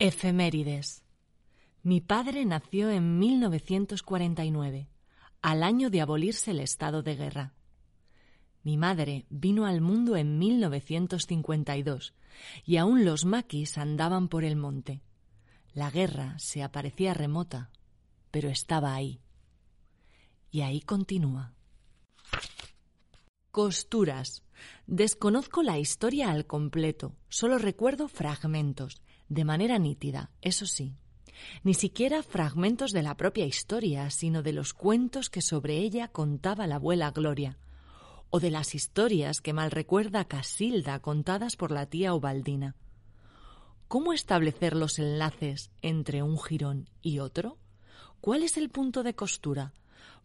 Efemérides. Mi padre nació en 1949, al año de abolirse el estado de guerra. Mi madre vino al mundo en 1952 y aún los maquis andaban por el monte. La guerra se aparecía remota, pero estaba ahí. Y ahí continúa. Costuras. Desconozco la historia al completo, solo recuerdo fragmentos de manera nítida, eso sí. Ni siquiera fragmentos de la propia historia, sino de los cuentos que sobre ella contaba la abuela Gloria, o de las historias que mal recuerda Casilda contadas por la tía Ubaldina. ¿Cómo establecer los enlaces entre un jirón y otro? ¿Cuál es el punto de costura?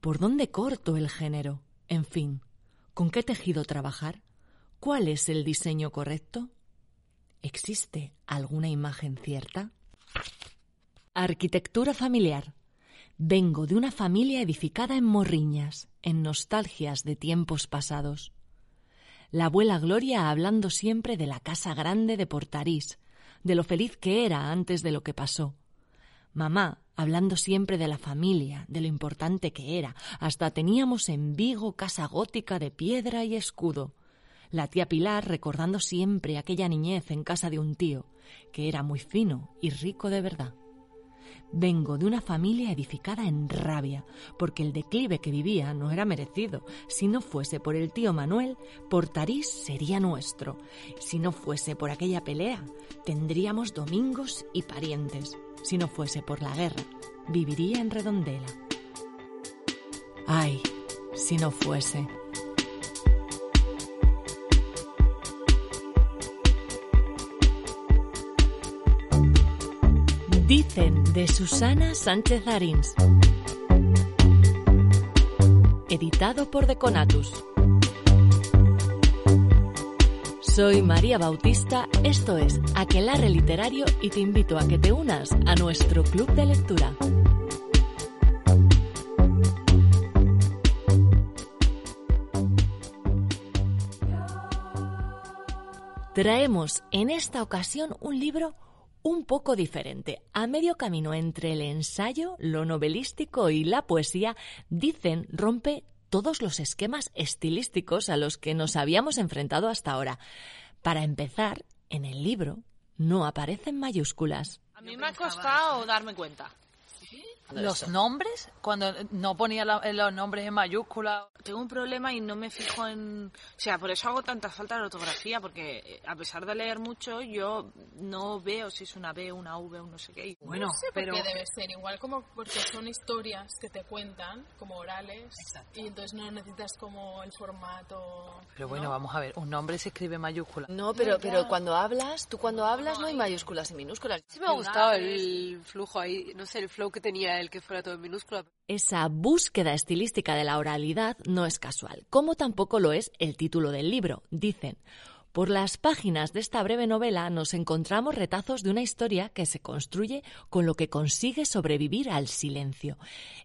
¿Por dónde corto el género? En fin, ¿con qué tejido trabajar? ¿Cuál es el diseño correcto? ¿Existe alguna imagen cierta? Arquitectura familiar. Vengo de una familia edificada en morriñas, en nostalgias de tiempos pasados. La abuela Gloria hablando siempre de la casa grande de Portarís, de lo feliz que era antes de lo que pasó. Mamá hablando siempre de la familia, de lo importante que era. Hasta teníamos en Vigo casa gótica de piedra y escudo la tía Pilar recordando siempre aquella niñez en casa de un tío, que era muy fino y rico de verdad. Vengo de una familia edificada en rabia, porque el declive que vivía no era merecido. Si no fuese por el tío Manuel, Portarís sería nuestro. Si no fuese por aquella pelea, tendríamos domingos y parientes. Si no fuese por la guerra, viviría en Redondela. Ay, si no fuese. De Susana Sánchez Arins. Editado por Deconatus. Soy María Bautista, esto es Aquelarre Literario y te invito a que te unas a nuestro club de lectura. Traemos en esta ocasión un libro un poco diferente. A medio camino entre el ensayo, lo novelístico y la poesía, dicen rompe todos los esquemas estilísticos a los que nos habíamos enfrentado hasta ahora. Para empezar, en el libro no aparecen mayúsculas. A mí me ha costado darme cuenta. Los nombres, cuando no ponía los nombres en mayúscula. Tengo un problema y no me fijo en... O sea, por eso hago tanta falta de ortografía, porque eh, a pesar de leer mucho, yo no veo si es una B, una V, un no sé qué. Bueno, pero... debe ser igual como porque son historias que te cuentan, como orales, y entonces no necesitas como el formato... Pero bueno, vamos a ver, un nombre se escribe en mayúscula. No, pero, pero cuando hablas, tú cuando hablas no hay mayúsculas y minúsculas. Sí me ha gustado el flujo ahí, no sé, el flow que tenía el que fuera todo. Esa búsqueda estilística de la oralidad no es casual, como tampoco lo es el título del libro. Dicen, por las páginas de esta breve novela nos encontramos retazos de una historia que se construye con lo que consigue sobrevivir al silencio.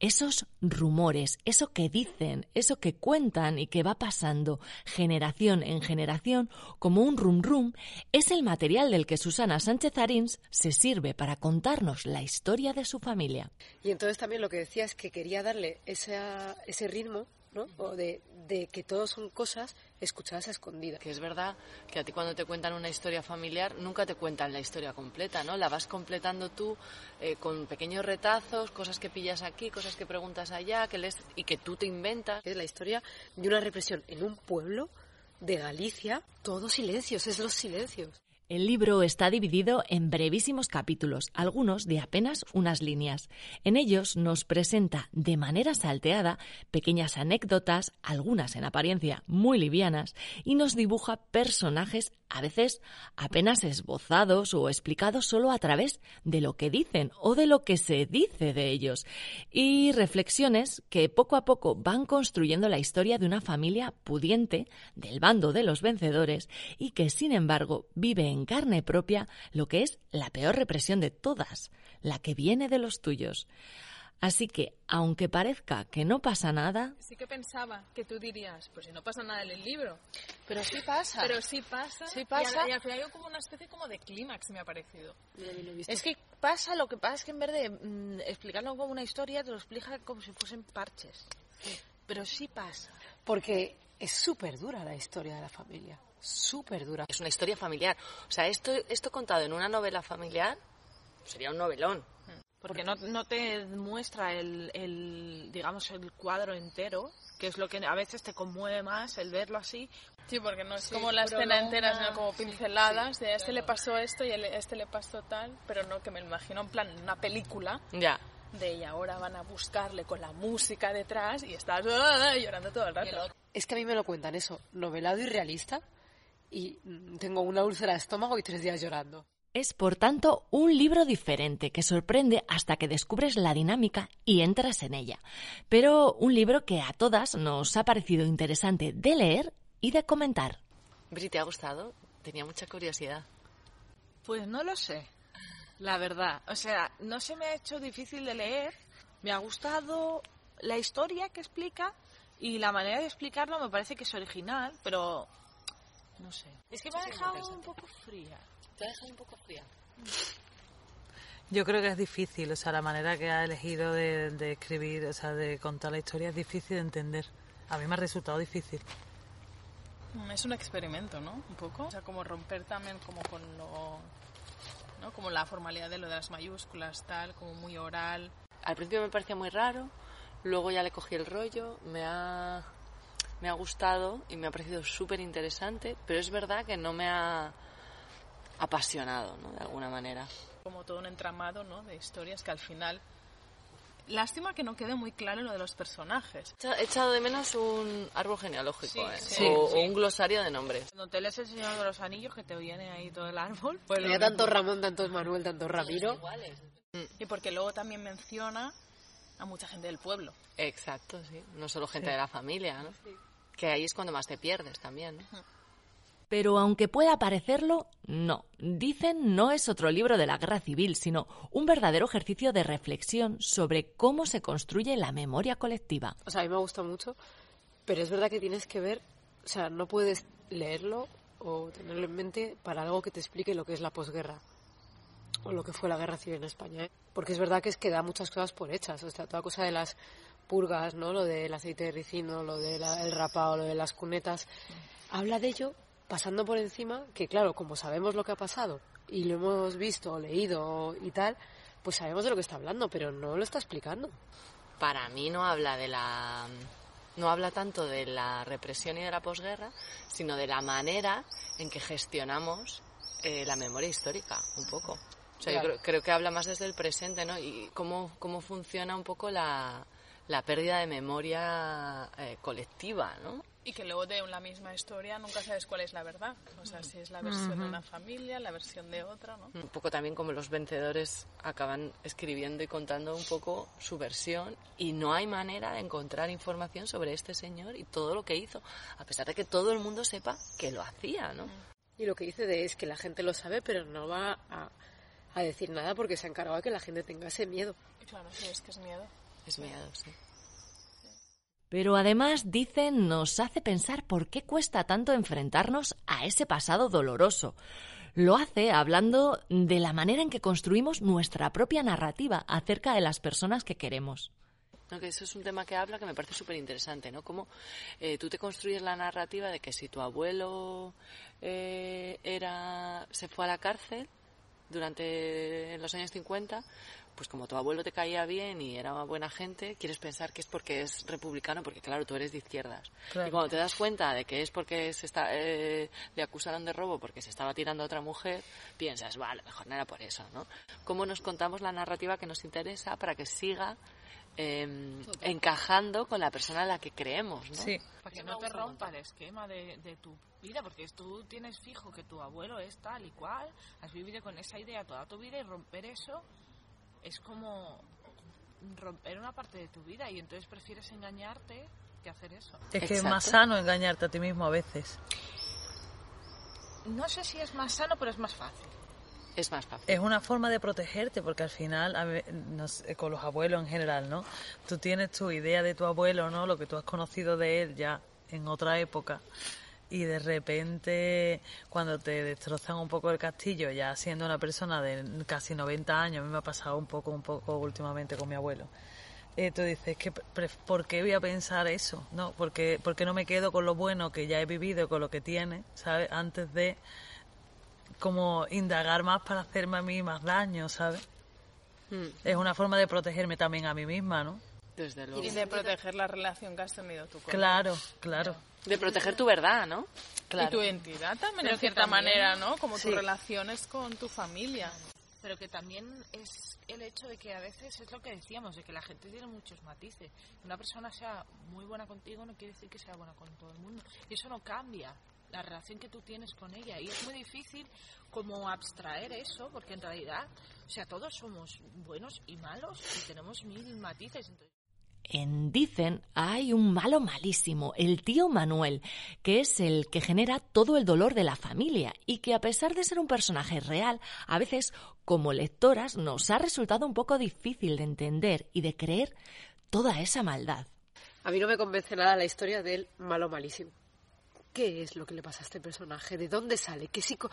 Esos rumores, eso que dicen, eso que cuentan y que va pasando generación en generación como un rum rum, es el material del que Susana Sánchez Arins se sirve para contarnos la historia de su familia. Y entonces también lo que decía es que quería darle ese ritmo o de, que todo son cosas escuchadas a escondidas. Que es verdad que a ti cuando te cuentan una historia familiar nunca te cuentan la historia completa, ¿no? La vas completando tú eh, con pequeños retazos, cosas que pillas aquí, cosas que preguntas allá, que les, y que tú te inventas. Es la historia de una represión en un pueblo de Galicia, todos silencios, es los silencios. El libro está dividido en brevísimos capítulos, algunos de apenas unas líneas. En ellos nos presenta de manera salteada pequeñas anécdotas, algunas en apariencia muy livianas, y nos dibuja personajes a veces apenas esbozados o explicados solo a través de lo que dicen o de lo que se dice de ellos, y reflexiones que poco a poco van construyendo la historia de una familia pudiente del bando de los vencedores y que sin embargo vive en carne propia lo que es la peor represión de todas, la que viene de los tuyos. Así que, aunque parezca que no pasa nada... Sí que pensaba que tú dirías, pues si no pasa nada en el libro. Pero sí pasa. Pero sí pasa. Sí pasa. Y al, final hay como una especie como de clímax, me ha parecido. Es que pasa, lo que pasa es que en vez de mm, explicarlo como una historia, te lo explica como si fuesen parches. Pero sí pasa. Porque es súper dura la historia de la familia. Súper dura. Es una historia familiar. O sea, esto, esto contado en una novela familiar sería un novelón. Porque no, no te muestra el, el, digamos, el cuadro entero, que es lo que a veces te conmueve más el verlo así. Sí, porque no es como la escena entera, sino como pinceladas de a este le pasó esto y a este le pasó tal, pero no que me imagino en plan una película. Ya. De y ahora van a buscarle con la música detrás y estás ¡ah! llorando todo el rato. Es que a mí me lo cuentan eso, novelado y realista, y tengo una úlcera de estómago y tres días llorando. Es, por tanto, un libro diferente que sorprende hasta que descubres la dinámica y entras en ella. Pero un libro que a todas nos ha parecido interesante de leer y de comentar. Bri, ¿te ha gustado? Tenía mucha curiosidad. Pues no lo sé, la verdad. O sea, no se me ha hecho difícil de leer. Me ha gustado la historia que explica y la manera de explicarlo me parece que es original, pero no sé. Es que me ha dejado un poco fría. Te ha dejado un poco fría. Yo creo que es difícil, o sea, la manera que ha elegido de, de, escribir, o sea, de contar la historia es difícil de entender. A mí me ha resultado difícil. Es un experimento, ¿no? Un poco. O sea, como romper también como con lo... ¿no? Como la formalidad de lo de las mayúsculas, tal, como muy oral. Al principio me parecía muy raro, luego ya le cogí el rollo, me ha, me ha gustado y me ha parecido súper interesante, pero es verdad que no me ha apasionado, ¿no? De alguna manera. Como todo un entramado, ¿no? De historias que al final... Lástima que no quede muy claro lo de los personajes. He echado de menos un árbol genealógico, Sí, ¿eh? sí, o, sí. o un glosario de nombres. Cuando te lees El Señor de los Anillos, que te viene ahí todo el árbol. Pues lo tanto. Ramón, tanto Manuel, tanto Ramiro. Y porque luego también menciona a mucha gente del pueblo. Exacto, sí. No solo gente de la familia, ¿no? Que ahí es cuando más te pierdes también, ¿no? Pero aunque pueda parecerlo, no. Dicen no es otro libro de la guerra civil, sino un verdadero ejercicio de reflexión sobre cómo se construye la memoria colectiva. O sea, a mí me gusta mucho, pero es verdad que tienes que ver, o sea, no puedes leerlo o tenerlo en mente para algo que te explique lo que es la posguerra o lo que fue la guerra civil en España, ¿eh? porque es verdad que es que da muchas cosas por hechas, o sea, toda cosa de las purgas, ¿no? Lo del aceite de ricino, lo del rapado, lo de las cunetas, habla de ello pasando por encima que claro, como sabemos lo que ha pasado y lo hemos visto, leído y tal, pues sabemos de lo que está hablando, pero no lo está explicando. Para mí no habla de la no habla tanto de la represión y de la posguerra, sino de la manera en que gestionamos eh, la memoria histórica, un poco. O sea, Claro. yo creo, creo que habla más desde el presente, ¿no? Y cómo, cómo funciona un poco la, la pérdida de memoria eh, colectiva, ¿no? Y que luego de la misma historia nunca sabes cuál es la verdad. O sea, si es la versión de una familia, la versión de otra, ¿no? Un poco también como los vencedores acaban escribiendo y contando un poco su versión y no hay manera de encontrar información sobre este señor y todo lo que hizo, a pesar de que todo el mundo sepa que lo hacía, ¿no? Y lo que dice de es que la gente lo sabe, pero no va a, a decir nada porque se ha encargado de que la gente tenga ese miedo. Claro, sí, es que es miedo. Es miedo, sí. Pero además, dicen, nos hace pensar por qué cuesta tanto enfrentarnos a ese pasado doloroso. Lo hace hablando de la manera en que construimos nuestra propia narrativa acerca de las personas que queremos. No, que eso es un tema que habla que me parece súper interesante, ¿no? Cómo eh, tú te construyes la narrativa de que si tu abuelo eh, era se fue a la cárcel, durante los años 50, pues como tu abuelo te caía bien y era una buena gente, quieres pensar que es porque es republicano, porque claro, tú eres de izquierdas. Y cuando te das cuenta de que es porque se está, eh, le acusaron de robo porque se estaba tirando a otra mujer, piensas, vale, mejor no era por eso, ¿no? ¿Cómo nos contamos la narrativa que nos interesa para que siga em, encajando con la persona a la que creemos, ¿no? Sí. Para que no te rompa el esquema de, de, tu vida, porque tú tienes fijo que tu abuelo es tal y cual, has vivido con esa idea toda tu vida y romper eso es como romper una parte de tu vida y entonces prefieres engañarte que hacer eso. Es que es más sano engañarte a ti mismo a veces. No sé si es más sano, pero es más fácil. Es más fácil. Es una forma de protegerte, porque al final, con los abuelos en general, ¿no? Tú tienes tu idea de tu abuelo, ¿no? Lo que tú has conocido de él ya en otra época y de repente cuando te destrozan un poco el castillo, ya siendo una persona de casi 90 años, a mí me ha pasado un poco, un poco últimamente con mi abuelo. Eh, tú dices, que ¿por qué voy a pensar eso? ¿No? Porque, porque no me quedo con lo bueno que ya he vivido, con lo que tiene, ¿sabes? Antes de como indagar más para hacerme a mí más daño, ¿sabes? Hmm. Es una forma de protegerme también a mí misma, ¿no? Desde luego. Y de proteger la relación que has tenido tú con Claro, claro. De proteger tu verdad, ¿no? Y tu identidad también, de cierta manera, ¿no? Como tus relaciones con tu familia. Pero que también es el hecho de que a veces es lo que decíamos, de que la gente tiene muchos matices. Una persona sea muy buena contigo no quiere decir que sea buena con todo el mundo. Y eso no cambia la relación que tú tienes con ella. Y es muy difícil como abstraer eso, porque en realidad, o sea, todos somos buenos y malos y tenemos mil matices. Entonces, en Dicen hay un malo malísimo, el tío Manuel, que es el que genera todo el dolor de la familia y que a pesar de ser un personaje real, a veces como lectoras nos ha resultado un poco difícil de entender y de creer toda esa maldad. A mí no me convence nada la historia del malo malísimo. ¿Qué es lo que le pasa a este personaje? ¿De dónde sale? ¿Qué psico...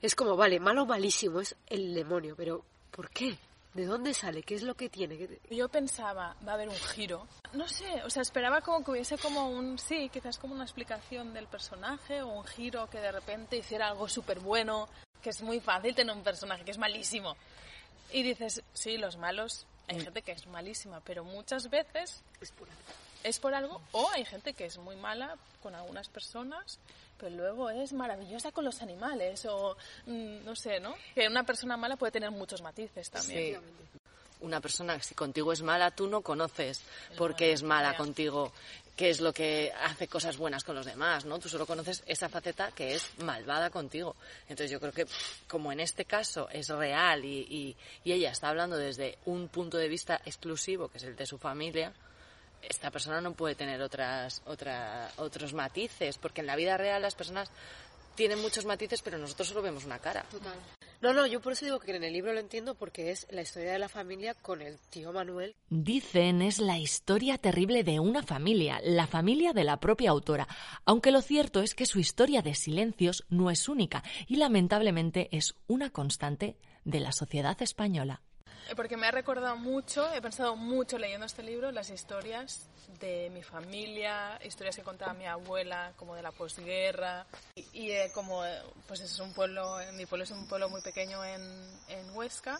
Es como, vale, malo malísimo es el demonio, pero ¿por qué? ¿De dónde sale? ¿Qué es lo que tiene? Yo pensaba, va a haber un giro. No sé, o sea, esperaba como que hubiese como un, sí, quizás como una explicación del personaje o un giro que de repente hiciera algo súper bueno, que es muy fácil tener un personaje que es malísimo. Y dices, sí, los malos, hay gente que es malísima, pero muchas veces es por, es por algo, o hay gente que es muy mala con algunas personas pero luego es maravillosa con los animales o mm, no sé, ¿no? Que una persona mala puede tener muchos matices también. Sí. Una persona, si contigo es mala, tú no conoces por qué es mala contigo, qué es lo que hace cosas buenas con los demás, ¿no? Tú solo conoces esa faceta que es malvada contigo. Entonces yo creo que como en este caso es real y, y, y ella está hablando desde un punto de vista exclusivo, que es el de su familia, esta persona no puede tener otras, otra, otros matices, porque en la vida real las personas tienen muchos matices, pero nosotros solo vemos una cara. Total. No, no, yo por eso digo que en el libro lo entiendo porque es la historia de la familia con el tío Manuel. Dicen es la historia terrible de una familia, la familia de la propia autora, aunque lo cierto es que su historia de silencios no es única y lamentablemente es una constante de la sociedad española. Eh, porque me ha recordado mucho, he pensado mucho leyendo este libro, las historias de mi familia, historias que contaba mi abuela, como de la posguerra. Y, eh, como, eh, pues es un pueblo, mi pueblo es un pueblo muy pequeño en, en Huesca.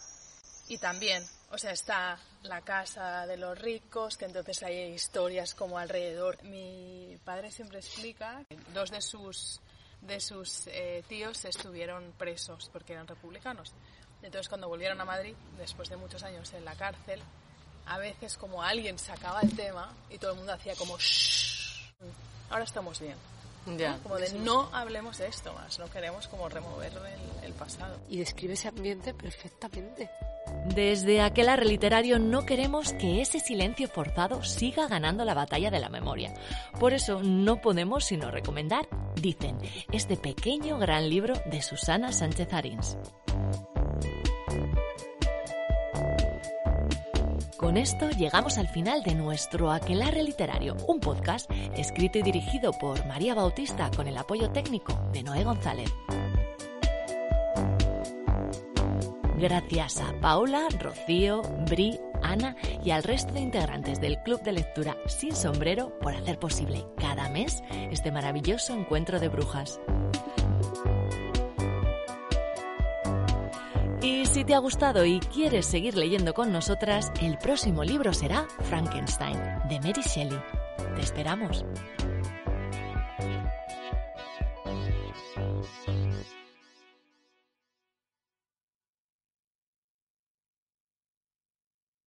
Y también, o sea, está la casa de los ricos, que entonces hay historias como alrededor. Mi padre siempre explica que dos de sus, de sus tíos estuvieron presos porque eran republicanos. Entonces cuando volvieron a Madrid, después de muchos años en la cárcel, a veces como alguien sacaba el tema y todo el mundo hacía como Shh, ahora estamos bien. Ya. Como de no hablemos de esto más, no queremos como remover el, el pasado. Y describe ese ambiente perfectamente. Desde aquel arre literario no queremos que ese silencio forzado siga ganando la batalla de la memoria. Por eso no podemos sino recomendar, dicen, este pequeño gran libro de Susana Sánchez Arins. Con esto llegamos al final de nuestro Aquelarre Literario, un podcast escrito y dirigido por María Bautista con el apoyo técnico de Noé González. Gracias a Paula, Rocío, Bri, Ana y al resto de integrantes del Club de Lectura Sin Sombrero por hacer posible cada mes este maravilloso encuentro de brujas. Y si te ha gustado y quieres seguir leyendo con nosotras, el próximo libro será Frankenstein, de Mary Shelley. Te esperamos.